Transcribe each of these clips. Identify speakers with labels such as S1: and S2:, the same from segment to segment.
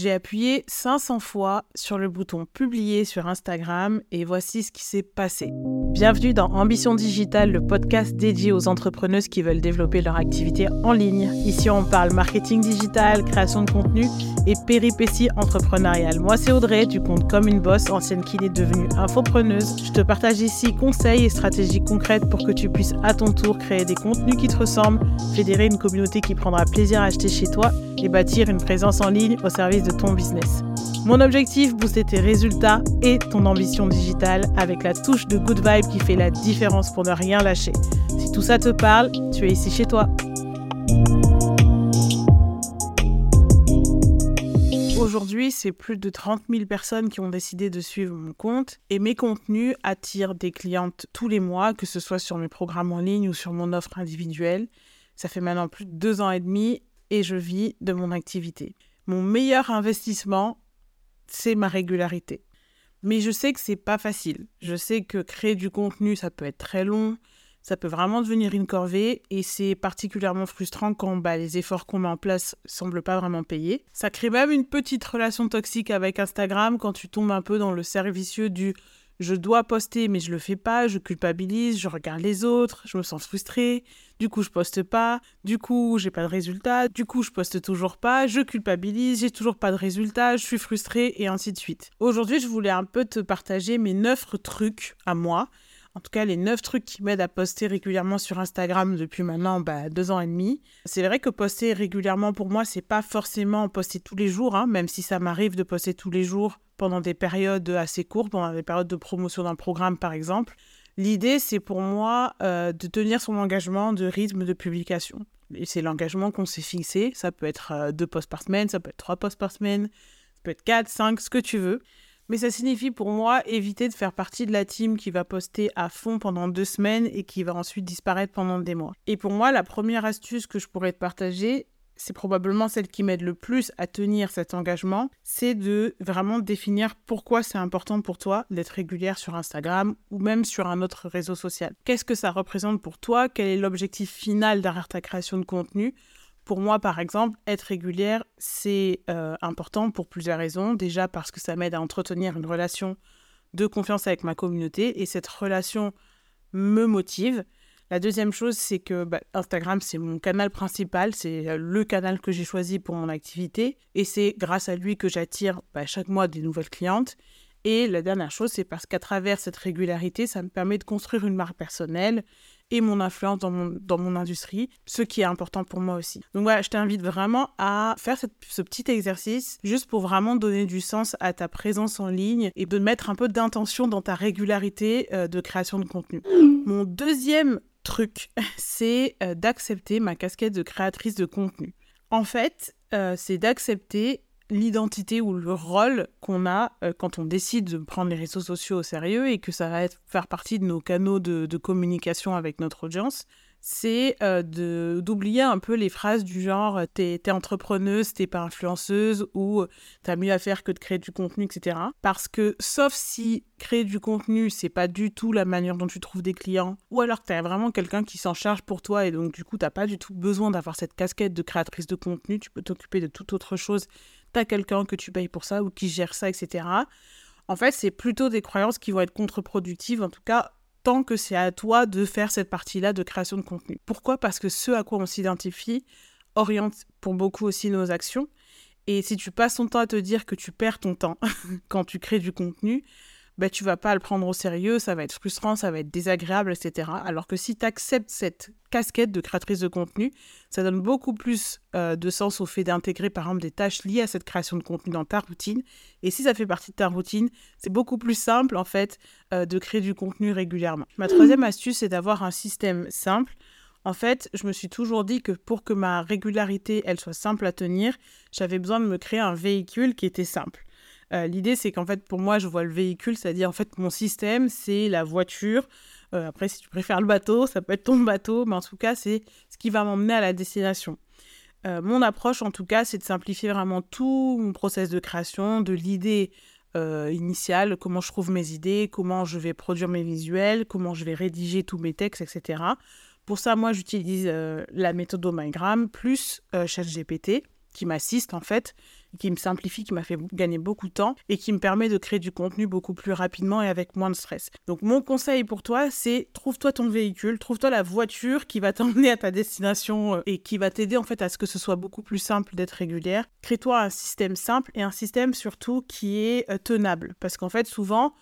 S1: J'ai appuyé 500 fois sur le bouton publier sur Instagram et voici ce qui s'est passé. Bienvenue dans Ambition Digitale, le podcast dédié aux entrepreneuses qui veulent développer leur activité en ligne. Ici, on parle marketing digital, création de contenu et péripéties entrepreneuriales. Moi, c'est Audrey, du compte Comme une Bosse, ancienne kiné devenue infopreneuse. Je te partage ici conseils et stratégies concrètes pour que tu puisses à ton tour créer des contenus qui te ressemblent, fédérer une communauté qui prendra plaisir à acheter chez toi et bâtir une présence en ligne au service de ton business. Mon objectif, booster tes résultats et ton ambition digitale avec la touche de good vibe qui fait la différence pour ne rien lâcher. Si tout ça te parle, tu es ici chez toi. Aujourd'hui, c'est plus de 30 000 personnes qui ont décidé de suivre mon compte et mes contenus attirent des clientes tous les mois, que ce soit sur mes programmes en ligne ou sur mon offre individuelle. Ça fait maintenant plus de deux ans et demi et je vis de mon activité. Mon meilleur investissement, c'est ma régularité. Mais je sais que c'est pas facile. Je sais que créer du contenu, ça peut être très long, ça peut vraiment devenir une corvée et c'est particulièrement frustrant quand bah, les efforts qu'on met en place semblent pas vraiment payer. Ça crée même une petite relation toxique avec Instagram quand tu tombes un peu dans le servicieux du je dois poster mais je le fais pas, je culpabilise, je regarde les autres, je me sens frustrée, du coup je poste pas, du coup j'ai pas de résultat, du coup je poste toujours pas, je culpabilise, j'ai toujours pas de résultat, je suis frustrée et ainsi de suite. Aujourd'hui je voulais un peu te partager mes neuf trucs à moi. En tout cas, les neuf trucs qui m'aident à poster régulièrement sur Instagram depuis maintenant bah, deux ans et demi. C'est vrai que poster régulièrement pour moi, c'est pas forcément poster tous les jours, hein, même si ça m'arrive de poster tous les jours pendant des périodes assez courtes, pendant des périodes de promotion d'un programme par exemple. L'idée, c'est pour moi euh, de tenir son engagement de rythme de publication. Et c'est l'engagement qu'on s'est fixé. Ça peut être euh, deux posts par semaine, ça peut être trois posts par semaine, ça peut être quatre, cinq, ce que tu veux. Mais ça signifie pour moi éviter de faire partie de la team qui va poster à fond pendant deux semaines et qui va ensuite disparaître pendant des mois. Et pour moi, la première astuce que je pourrais te partager, c'est probablement celle qui m'aide le plus à tenir cet engagement, c'est de vraiment définir pourquoi c'est important pour toi d'être régulière sur Instagram ou même sur un autre réseau social. Qu'est-ce que ça représente pour toi? Quel est l'objectif final derrière ta création de contenu? Pour moi, par exemple, être régulière, c'est euh, important pour plusieurs raisons. Déjà parce que ça m'aide à entretenir une relation de confiance avec ma communauté et cette relation me motive. La deuxième chose, c'est que bah, Instagram, c'est mon canal principal, c'est euh, le canal que j'ai choisi pour mon activité et c'est grâce à lui que j'attire bah, chaque mois des nouvelles clientes. Et la dernière chose, c'est parce qu'à travers cette régularité, ça me permet de construire une marque personnelle et mon influence dans mon, dans mon industrie, ce qui est important pour moi aussi. Donc voilà, je t'invite vraiment à faire ce petit exercice juste pour vraiment donner du sens à ta présence en ligne et de mettre un peu d'intention dans ta régularité euh, de création de contenu. Mon deuxième truc, c'est euh, d'accepter ma casquette de créatrice de contenu. En fait, euh, c'est d'accepter l'identité ou le rôle qu'on a euh, quand on décide de prendre les réseaux sociaux au sérieux et que ça va être, faire partie de nos canaux de, communication avec notre audience, c'est euh, d'oublier un peu les phrases du genre t'es es entrepreneuse, t'es pas influenceuse ou t'as mieux à faire que de créer du contenu, etc. Parce que sauf si créer du contenu, c'est pas du tout la manière dont tu trouves des clients, ou alors t'as vraiment quelqu'un qui s'en charge pour toi et donc du coup t'as pas du tout besoin d'avoir cette casquette de créatrice de contenu, tu peux t'occuper de toute autre chose tu as quelqu'un que tu payes pour ça ou qui gère ça, etc. En fait, c'est plutôt des croyances qui vont être contre-productives, en tout cas tant que c'est à toi de faire cette partie-là de création de contenu. Pourquoi? Parce que ce à quoi on s'identifie oriente pour beaucoup aussi nos actions. Et si tu passes ton temps à te dire que tu perds ton temps quand tu crées du contenu, ben, tu vas pas le prendre au sérieux, ça va être frustrant, ça va être désagréable, etc. Alors que si tu acceptes cette casquette de créatrice de contenu, ça donne beaucoup plus euh, de sens au fait d'intégrer par exemple des tâches liées à cette création de contenu dans ta routine. Et si ça fait partie de ta routine, c'est beaucoup plus simple en fait euh, de créer du contenu régulièrement. Ma troisième astuce, c'est d'avoir un système simple. En fait, je me suis toujours dit que pour que ma régularité, elle soit simple à tenir, j'avais besoin de me créer un véhicule qui était simple. Euh, l'idée, c'est qu'en fait, pour moi, je vois le véhicule, c'est-à-dire, en fait, mon système, c'est la voiture. Euh, après, si tu préfères le bateau, ça peut être ton bateau, mais en tout cas, c'est ce qui va m'emmener à la destination. Euh, mon approche, en tout cas, c'est de simplifier vraiment tout mon process de création, de l'idée initiale, comment je trouve mes idées, comment je vais produire mes visuels, comment je vais rédiger tous mes textes, etc. Pour ça, moi, j'utilise la méthode Omigram plus ChatGPT qui m'assiste en fait qui me simplifie, qui m'a fait gagner beaucoup de temps et qui me permet de créer du contenu beaucoup plus rapidement et avec moins de stress. Donc mon conseil pour toi, c'est trouve-toi ton véhicule, trouve-toi la voiture qui va t'emmener à ta destination euh, et qui va t'aider en fait à ce que ce soit beaucoup plus simple d'être régulière. Crée-toi un système simple et un système surtout qui est euh, tenable parce qu'en fait souvent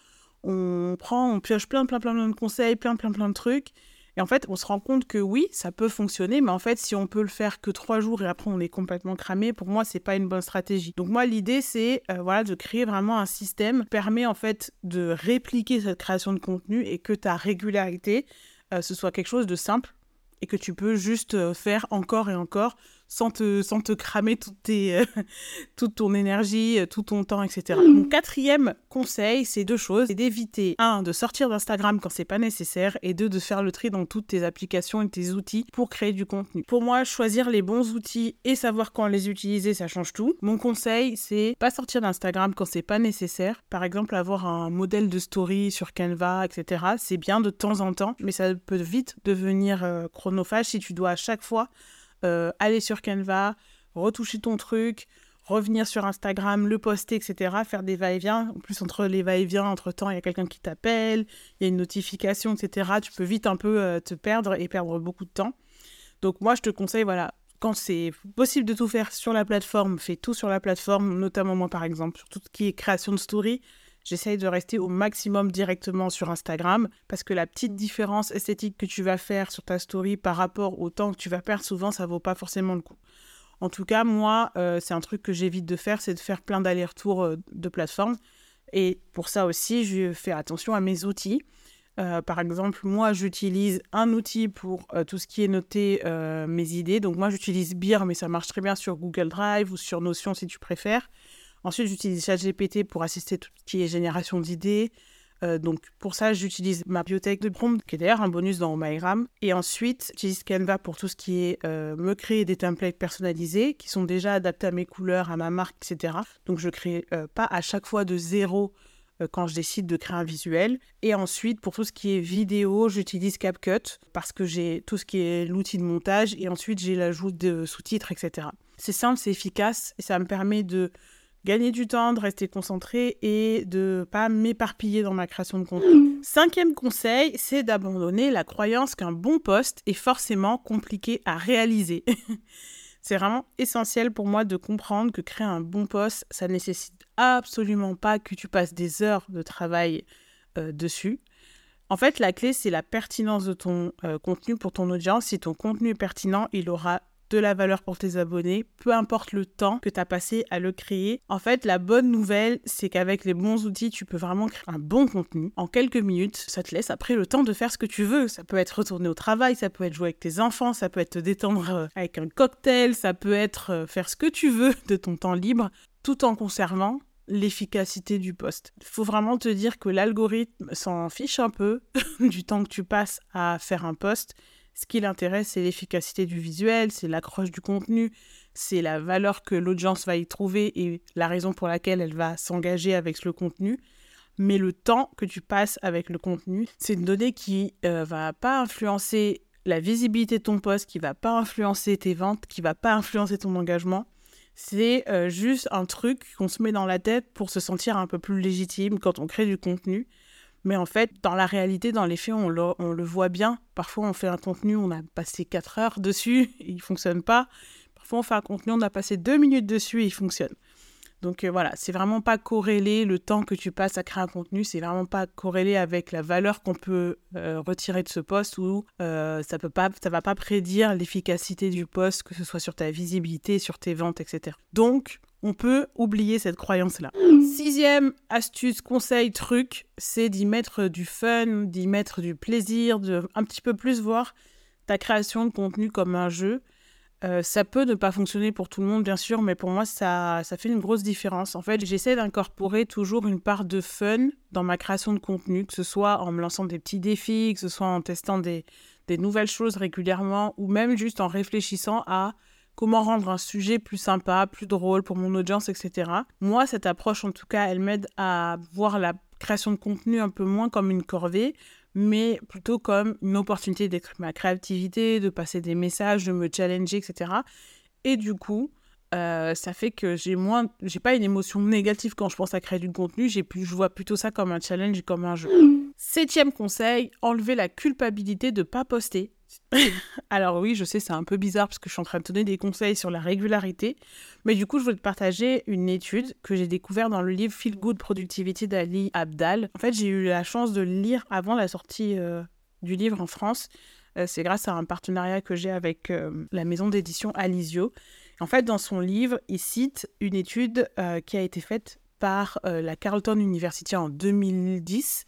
S1: on prend, on pioche plein plein plein plein de conseils, plein plein plein de trucs et en fait, on se rend compte que oui, ça peut fonctionner, mais en fait, si on peut le faire que trois jours et après on est complètement cramé, pour moi, c'est pas une bonne stratégie. Donc moi, l'idée, c'est euh, de créer vraiment un système qui permet en fait de répliquer cette création de contenu et que ta régularité, euh, ce soit quelque chose de simple et que tu peux juste euh, faire encore et encore sans te, sans te cramer toute, tes, euh, toute ton énergie, euh, tout ton temps, etc. Mon quatrième conseil, c'est deux choses. C'est d'éviter, un, de sortir d'Instagram quand c'est pas nécessaire, et deux, de faire le tri dans toutes tes applications et tes outils pour créer du contenu. Pour moi, choisir les bons outils et savoir quand les utiliser, ça change tout. Mon conseil, c'est pas sortir d'Instagram quand c'est pas nécessaire. Par exemple, avoir un modèle de story sur Canva, etc. C'est bien de temps en temps, mais ça peut vite devenir euh, chronophage si tu dois à chaque fois euh, aller sur Canva, retoucher ton truc, revenir sur Instagram, le poster, etc., faire des va-et-vient. En plus, entre les va-et-vient, entre-temps, il y a quelqu'un qui t'appelle, il y a une notification, etc. Tu peux vite un peu euh, te perdre et perdre beaucoup de temps. Donc moi, je te conseille, voilà, quand c'est possible de tout faire sur la plateforme, fais tout sur la plateforme, notamment moi par exemple, sur tout ce qui est création de story. J'essaye de rester au maximum directement sur Instagram parce que la petite différence esthétique que tu vas faire sur ta story par rapport au temps que tu vas perdre, souvent, ça vaut pas forcément le coup. En tout cas, moi, euh, c'est un truc que j'évite de faire, c'est de faire plein d'allers-retours euh, de plateforme. Et pour ça aussi, je fais attention à mes outils. Euh, par exemple, moi, j'utilise un outil pour tout ce qui est noter mes idées. Donc, moi, j'utilise Beer, mais ça marche très bien sur Google Drive ou sur Notion si tu préfères. Ensuite, j'utilise ChatGPT pour assister tout ce qui est génération d'idées. Euh, donc pour ça, j'utilise ma bibliothèque de prompt, qui est d'ailleurs un bonus dans MyRam. Et ensuite, j'utilise Canva pour tout ce qui est euh, me créer des templates personnalisés qui sont déjà adaptés à mes couleurs, à ma marque, etc. Donc je ne crée euh, pas à chaque fois de zéro quand je décide de créer un visuel. Et ensuite, pour tout ce qui est vidéo, j'utilise CapCut parce que j'ai tout ce qui est l'outil de montage et ensuite j'ai l'ajout de sous-titres, etc. C'est simple, c'est efficace et ça me permet de gagner du temps, de rester concentré et de pas m'éparpiller dans ma création de contenu. Cinquième conseil, c'est d'abandonner la croyance qu'un bon poste est forcément compliqué à réaliser. c'est vraiment essentiel pour moi de comprendre que créer un bon poste, ça nécessite absolument pas que tu passes des heures de travail euh, dessus. En fait, la clé, c'est la pertinence de ton euh, contenu pour ton audience. Si ton contenu est pertinent, il aura de la valeur pour tes abonnés, peu importe le temps que tu as passé à le créer. En fait, la bonne nouvelle, c'est qu'avec les bons outils, tu peux vraiment créer un bon contenu en quelques minutes. Ça te laisse après le temps de faire ce que tu veux. Ça peut être retourner au travail, ça peut être jouer avec tes enfants, ça peut être te détendre euh, avec un cocktail, ça peut être euh, faire ce que tu veux de ton temps libre, tout en conservant l'efficacité du poste. Il faut vraiment te dire que l'algorithme s'en fiche un peu du temps que tu passes à faire un poste ce qui l'intéresse, c'est l'efficacité du visuel, c'est l'accroche du contenu, c'est la valeur que l'audience va y trouver et la raison pour laquelle elle va s'engager avec le contenu. Mais le temps que tu passes avec le contenu, c'est une donnée qui ne euh, va pas influencer la visibilité de ton poste, qui va pas influencer tes ventes, qui va pas influencer ton engagement. C'est euh, juste un truc qu'on se met dans la tête pour se sentir un peu plus légitime quand on crée du contenu. Mais en fait, dans la réalité, dans les faits, on le, voit bien. Parfois, on fait un contenu, on a passé 4 heures dessus, et il fonctionne pas. Parfois, on fait un contenu, on a passé 2 minutes dessus et il fonctionne. Donc euh, voilà, c'est vraiment pas corrélé le temps que tu passes à créer un contenu, c'est vraiment pas corrélé avec la valeur qu'on peut euh, retirer de ce poste ou euh, ça peut pas, ça va pas prédire l'efficacité du poste, que ce soit sur ta visibilité, sur tes ventes, etc. Donc on peut oublier cette croyance-là. Sixième astuce, conseil, truc, c'est d'y mettre du fun, d'y mettre du plaisir, de un petit peu plus voir ta création de contenu comme un jeu. Euh, ça peut ne pas fonctionner pour tout le monde, bien sûr, mais pour moi, ça, ça fait une grosse différence. En fait, j'essaie d'incorporer toujours une part de fun dans ma création de contenu, que ce soit en me lançant des petits défis, que ce soit en testant des, des nouvelles choses régulièrement, ou même juste en réfléchissant à comment rendre un sujet plus sympa, plus drôle pour mon audience, etc. Moi, cette approche, en tout cas, elle m'aide à voir la création de contenu un peu moins comme une corvée, mais plutôt comme une opportunité d'exprimer ma créativité, de passer des messages, de me challenger, etc. Et du coup, euh, ça fait que j'ai moins, j'ai pas une émotion négative quand je pense à créer du contenu. J'ai plus, je vois plutôt ça comme un challenge et comme un jeu. Septième conseil, enlever la culpabilité de pas poster. Alors oui, je sais, c'est un peu bizarre parce que je suis en train de donner des conseils sur la régularité, mais du coup, je voulais te partager une étude que j'ai découverte dans le livre Feel Good Productivity d'Ali Abdal. En fait, j'ai eu la chance de le lire avant la sortie euh, du livre en France. Euh, c'est grâce à un partenariat que j'ai avec la maison d'édition Alizio. En fait, dans son livre, il cite une étude euh, qui a été faite par euh, la Carleton University en 2010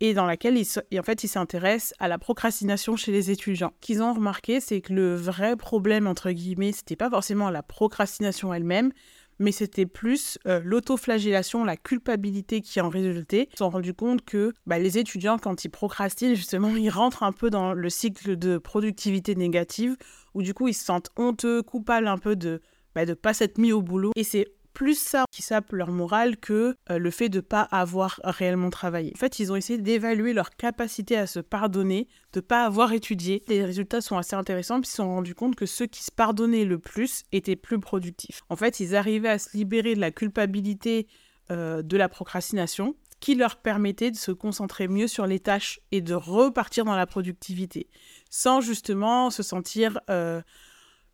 S1: et dans laquelle il, en fait, il s'intéresse à la procrastination chez les étudiants. Ce qu'ils ont remarqué, c'est que le vrai problème, entre guillemets, c'était pas forcément la procrastination elle-même, mais c'était plus euh, l'autoflagellation, la culpabilité qui en résultait. Ils se sont rendus compte que bah, les étudiants, quand ils procrastinent, justement, ils rentrent un peu dans le cycle de productivité négative, où du coup, ils se sentent honteux, coupables un peu de bah, pas s'être mis au boulot. Et c'est plus ça qui sape leur morale que euh, le fait de pas avoir réellement travaillé. En fait, ils ont essayé d'évaluer leur capacité à se pardonner, de pas avoir étudié. Les résultats sont assez intéressants, puis ils se sont rendus compte que ceux qui se pardonnaient le plus étaient plus productifs. En fait, ils arrivaient à se libérer de la culpabilité euh, de la procrastination, qui leur permettait de se concentrer mieux sur les tâches et de repartir dans la productivité, sans justement se sentir... Euh,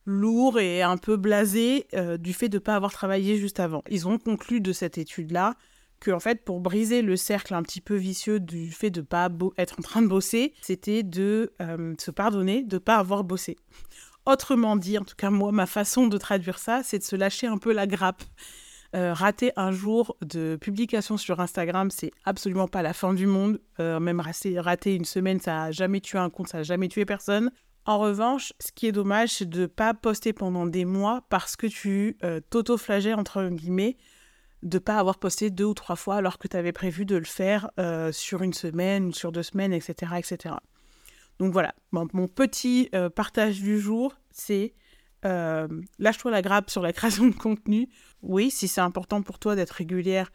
S1: lourd et un peu blasé euh, du fait de ne pas avoir travaillé juste avant. Ils ont conclu de cette étude-là que en fait pour briser le cercle un petit peu vicieux du fait de ne pas être en train de bosser, c'était de euh, se pardonner de ne pas avoir bossé. Autrement dit, en tout cas moi, ma façon de traduire ça, c'est de se lâcher un peu la grappe. Euh, rater un jour de publication sur Instagram, c'est absolument pas la fin du monde. même rater, une semaine, ça n'a jamais tué un compte, ça n'a jamais tué personne. En revanche, ce qui est dommage, c'est de ne pas poster pendant des mois parce que tu euh, t'auto-flageais, entre guillemets, de ne pas avoir posté deux ou trois fois alors que tu avais prévu de le faire euh, sur une semaine ou sur deux semaines, etc. etc. Donc voilà, mon petit euh, partage du jour, c'est lâche-toi la grappe sur la création de contenu. Oui, si c'est important pour toi d'être régulière,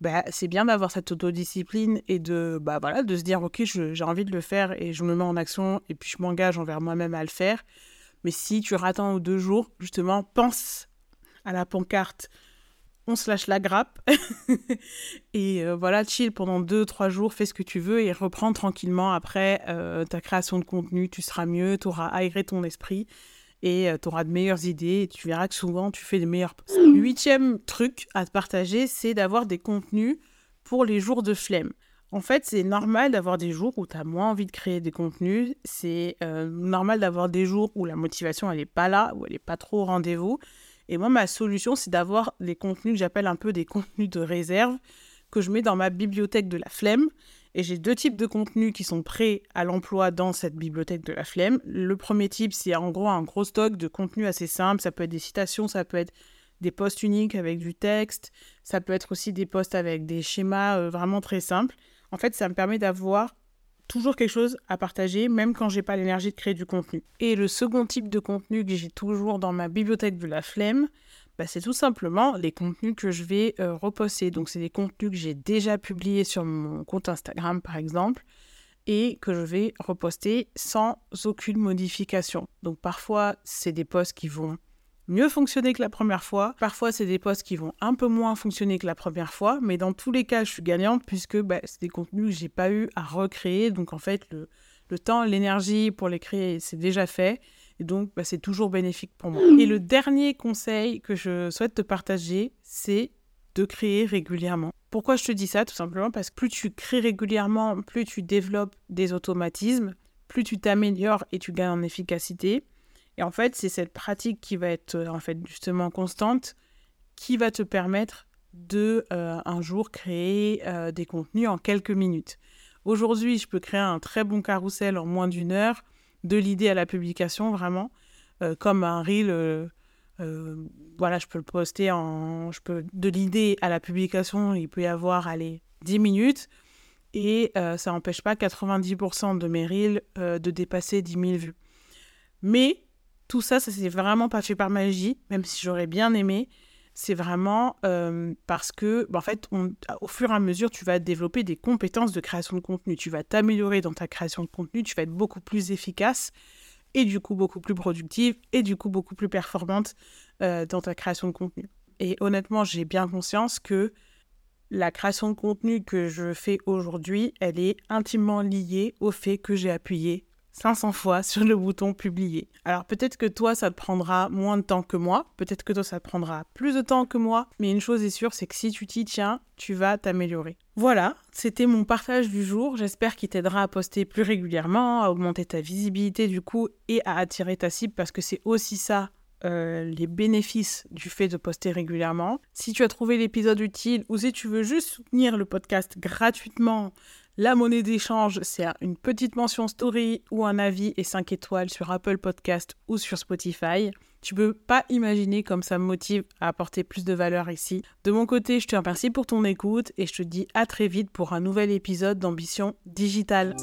S1: bah, c'est bien d'avoir cette autodiscipline et de, bah, voilà, de se dire, OK, j'ai envie de le faire et je me mets en action et puis je m'engage envers moi-même à le faire. Mais si tu rates un deux jours, justement, pense à la pancarte, on se lâche la grappe et euh, voilà, chill pendant deux, trois jours, fais ce que tu veux et reprends tranquillement après euh, ta création de contenu. Tu seras mieux, tu auras aéré ton esprit et euh, tu auras de meilleures idées et tu verras que souvent tu fais des meilleurs posts. Huitième truc à te partager, c'est d'avoir des contenus pour les jours de flemme. En fait, c'est normal d'avoir des jours où tu as moins envie de créer des contenus. C'est euh, normal d'avoir des jours où la motivation, elle n'est pas là, où elle n'est pas trop au rendez-vous. Et moi, ma solution, c'est d'avoir des contenus que j'appelle un peu des contenus de réserve que je mets dans ma bibliothèque de la flemme. Et j'ai deux types de contenus qui sont prêts à l'emploi dans cette bibliothèque de la flemme. Le premier type, c'est en gros un gros stock de contenus assez simple. Ça peut être des citations, ça peut être des posts uniques avec du texte, ça peut être aussi des posts avec des schémas euh, vraiment très simples. En fait, ça me permet d'avoir toujours quelque chose à partager, même quand j'ai pas l'énergie de créer du contenu. Et le second type de contenu que j'ai toujours dans ma bibliothèque de la flemme, bah, c'est tout simplement les contenus que je vais euh, reposter. Donc, c'est des contenus que j'ai déjà publiés sur mon compte Instagram, par exemple, et que je vais reposter sans aucune modification. Donc, parfois, c'est des posts qui vont mieux fonctionner que la première fois. Parfois, c'est des posts qui vont un peu moins fonctionner que la première fois. Mais dans tous les cas, je suis gagnante puisque bah, c'est des contenus que j'ai pas eu à recréer. Donc, en fait, le, le temps, l'énergie pour les créer, c'est déjà fait. Et donc, bah, c'est toujours bénéfique pour moi. Et le dernier conseil que je souhaite te partager, c'est de créer régulièrement. Pourquoi je te dis ça? Tout simplement parce que plus tu crées régulièrement, plus tu développes des automatismes, plus tu t'améliores et tu gagnes en efficacité. Et en fait, c'est cette pratique qui va être euh, en fait justement constante qui va te permettre de euh, un jour créer euh, des contenus en quelques minutes. Aujourd'hui, je peux créer un très bon carrousel en moins d'une heure de l'idée à la publication, vraiment. Euh, comme un reel, euh, euh, voilà, je peux le poster en. Je peux, de l'idée à la publication, il peut y avoir, allez, 10 minutes. Et ça n'empêche pas 90% de mes reels de dépasser 10 000 vues. Mais tout ça, ça s'est vraiment pas fait par magie, même si j'aurais bien aimé c'est vraiment euh, parce que, bah, en fait, au fur et à mesure, tu vas développer des compétences de création de contenu. Tu vas t'améliorer dans ta création de contenu, tu vas être beaucoup plus efficace et du coup beaucoup plus productive et du coup beaucoup plus performante euh, dans ta création de contenu. Et honnêtement, j'ai bien conscience que la création de contenu que je fais aujourd'hui, elle est intimement liée au fait que j'ai appuyé 500 fois sur le bouton publier. Alors peut-être que toi, ça te prendra moins de temps que moi, peut-être que toi, ça te prendra plus de temps que moi, mais une chose est sûre, c'est que si tu t'y tiens, tu vas t'améliorer. Voilà, c'était mon partage du jour, j'espère qu'il t'aidera à poster plus régulièrement, à augmenter ta visibilité du coup et à attirer ta cible parce que c'est aussi ça euh, les bénéfices du fait de poster régulièrement. Si tu as trouvé l'épisode utile ou si tu veux juste soutenir le podcast gratuitement, la monnaie d'échange, c'est une petite mention story ou un avis et 5 étoiles sur Apple Podcast ou sur Spotify. Tu peux pas imaginer comme ça me motive à apporter plus de valeur ici. De mon côté, je te remercie pour ton écoute et je te dis à très vite pour un nouvel épisode d'Ambition Digitale.